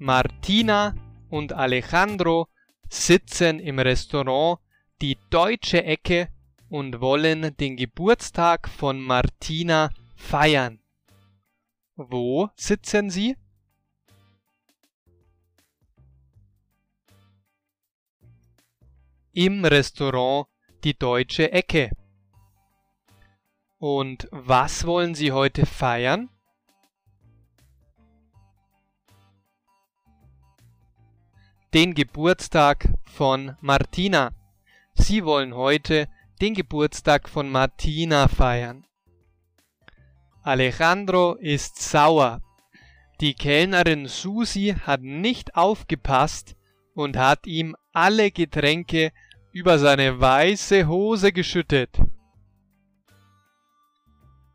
Martina und Alejandro sitzen im Restaurant Die Deutsche Ecke und wollen den Geburtstag von Martina feiern. Wo sitzen sie? Im Restaurant Die Deutsche Ecke. Und was wollen Sie heute feiern? Den Geburtstag von Martina. Sie wollen heute den Geburtstag von Martina feiern. Alejandro ist sauer. Die Kellnerin Susi hat nicht aufgepasst und hat ihm alle Getränke über seine weiße Hose geschüttet.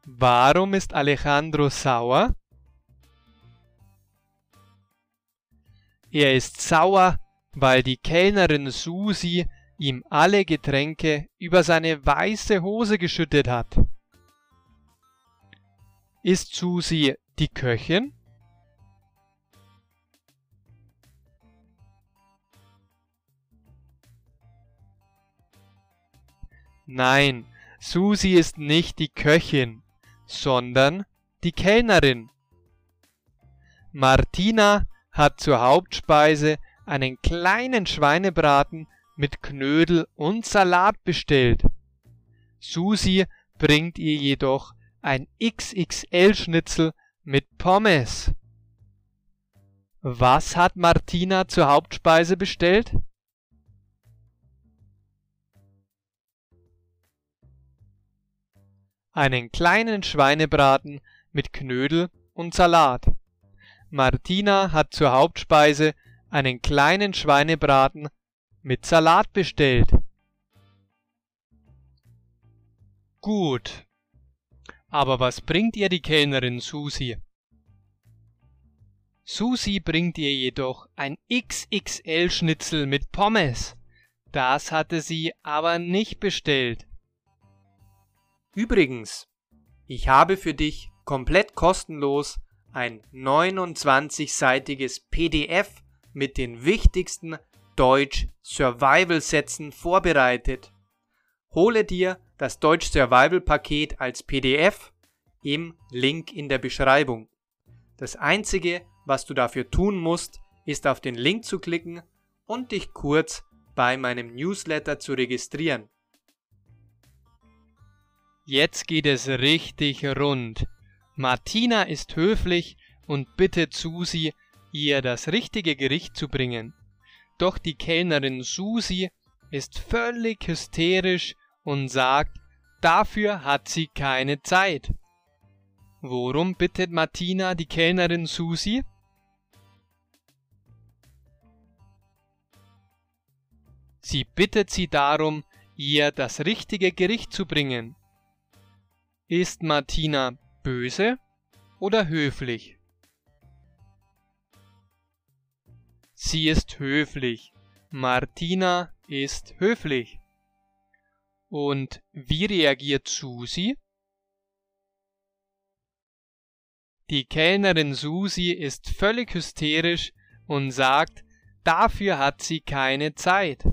Warum ist Alejandro sauer? Er ist sauer, weil die Kellnerin Susi ihm alle Getränke über seine weiße Hose geschüttet hat. Ist Susi die Köchin? Nein, Susi ist nicht die Köchin sondern die Kellnerin. Martina hat zur Hauptspeise einen kleinen Schweinebraten mit Knödel und Salat bestellt. Susi bringt ihr jedoch ein XXL-Schnitzel mit Pommes. Was hat Martina zur Hauptspeise bestellt? einen kleinen Schweinebraten mit Knödel und Salat. Martina hat zur Hauptspeise einen kleinen Schweinebraten mit Salat bestellt. Gut. Aber was bringt ihr die Kellnerin Susi? Susi bringt ihr jedoch ein XXL-Schnitzel mit Pommes. Das hatte sie aber nicht bestellt. Übrigens, ich habe für dich komplett kostenlos ein 29-seitiges PDF mit den wichtigsten Deutsch Survival Sätzen vorbereitet. Hole dir das Deutsch Survival Paket als PDF im Link in der Beschreibung. Das einzige, was du dafür tun musst, ist auf den Link zu klicken und dich kurz bei meinem Newsletter zu registrieren. Jetzt geht es richtig rund. Martina ist höflich und bittet Susi, ihr das richtige Gericht zu bringen. Doch die Kellnerin Susi ist völlig hysterisch und sagt, dafür hat sie keine Zeit. Worum bittet Martina die Kellnerin Susi? Sie bittet sie darum, ihr das richtige Gericht zu bringen. Ist Martina böse oder höflich? Sie ist höflich. Martina ist höflich. Und wie reagiert Susi? Die Kellnerin Susi ist völlig hysterisch und sagt, dafür hat sie keine Zeit.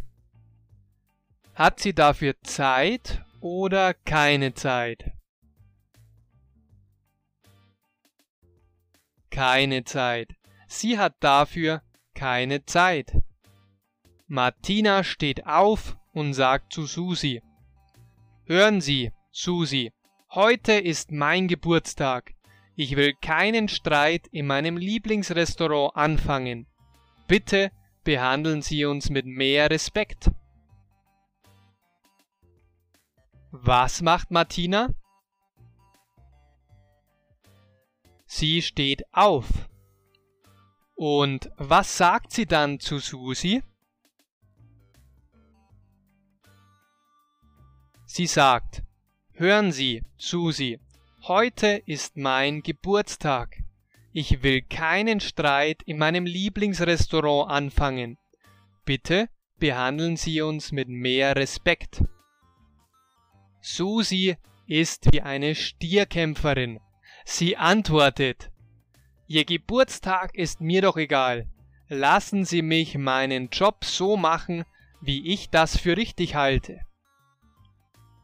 Hat sie dafür Zeit oder keine Zeit? Keine Zeit. Sie hat dafür keine Zeit. Martina steht auf und sagt zu Susi, Hören Sie, Susi, heute ist mein Geburtstag. Ich will keinen Streit in meinem Lieblingsrestaurant anfangen. Bitte behandeln Sie uns mit mehr Respekt. Was macht Martina? Sie steht auf. Und was sagt sie dann zu Susi? Sie sagt, Hören Sie, Susi, heute ist mein Geburtstag. Ich will keinen Streit in meinem Lieblingsrestaurant anfangen. Bitte behandeln Sie uns mit mehr Respekt. Susi ist wie eine Stierkämpferin Sie antwortet, Ihr Geburtstag ist mir doch egal. Lassen Sie mich meinen Job so machen, wie ich das für richtig halte.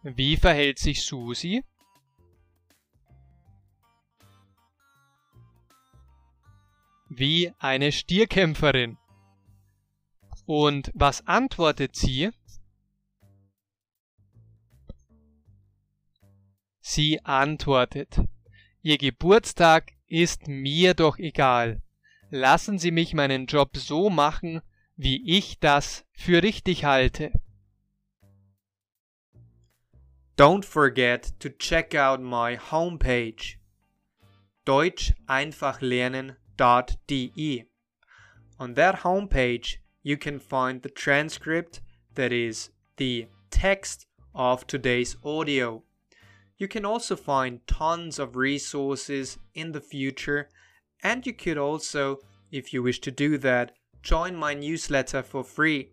Wie verhält sich Susi? Wie eine Stierkämpferin. Und was antwortet sie? Sie antwortet, Ihr Geburtstag ist mir doch egal. Lassen Sie mich meinen Job so machen, wie ich das für richtig halte. Don't forget to check out my homepage deutscheinfachlernen.de. On that homepage, you can find the transcript, that is, the text of today's audio. You can also find tons of resources in the future, and you could also, if you wish to do that, join my newsletter for free.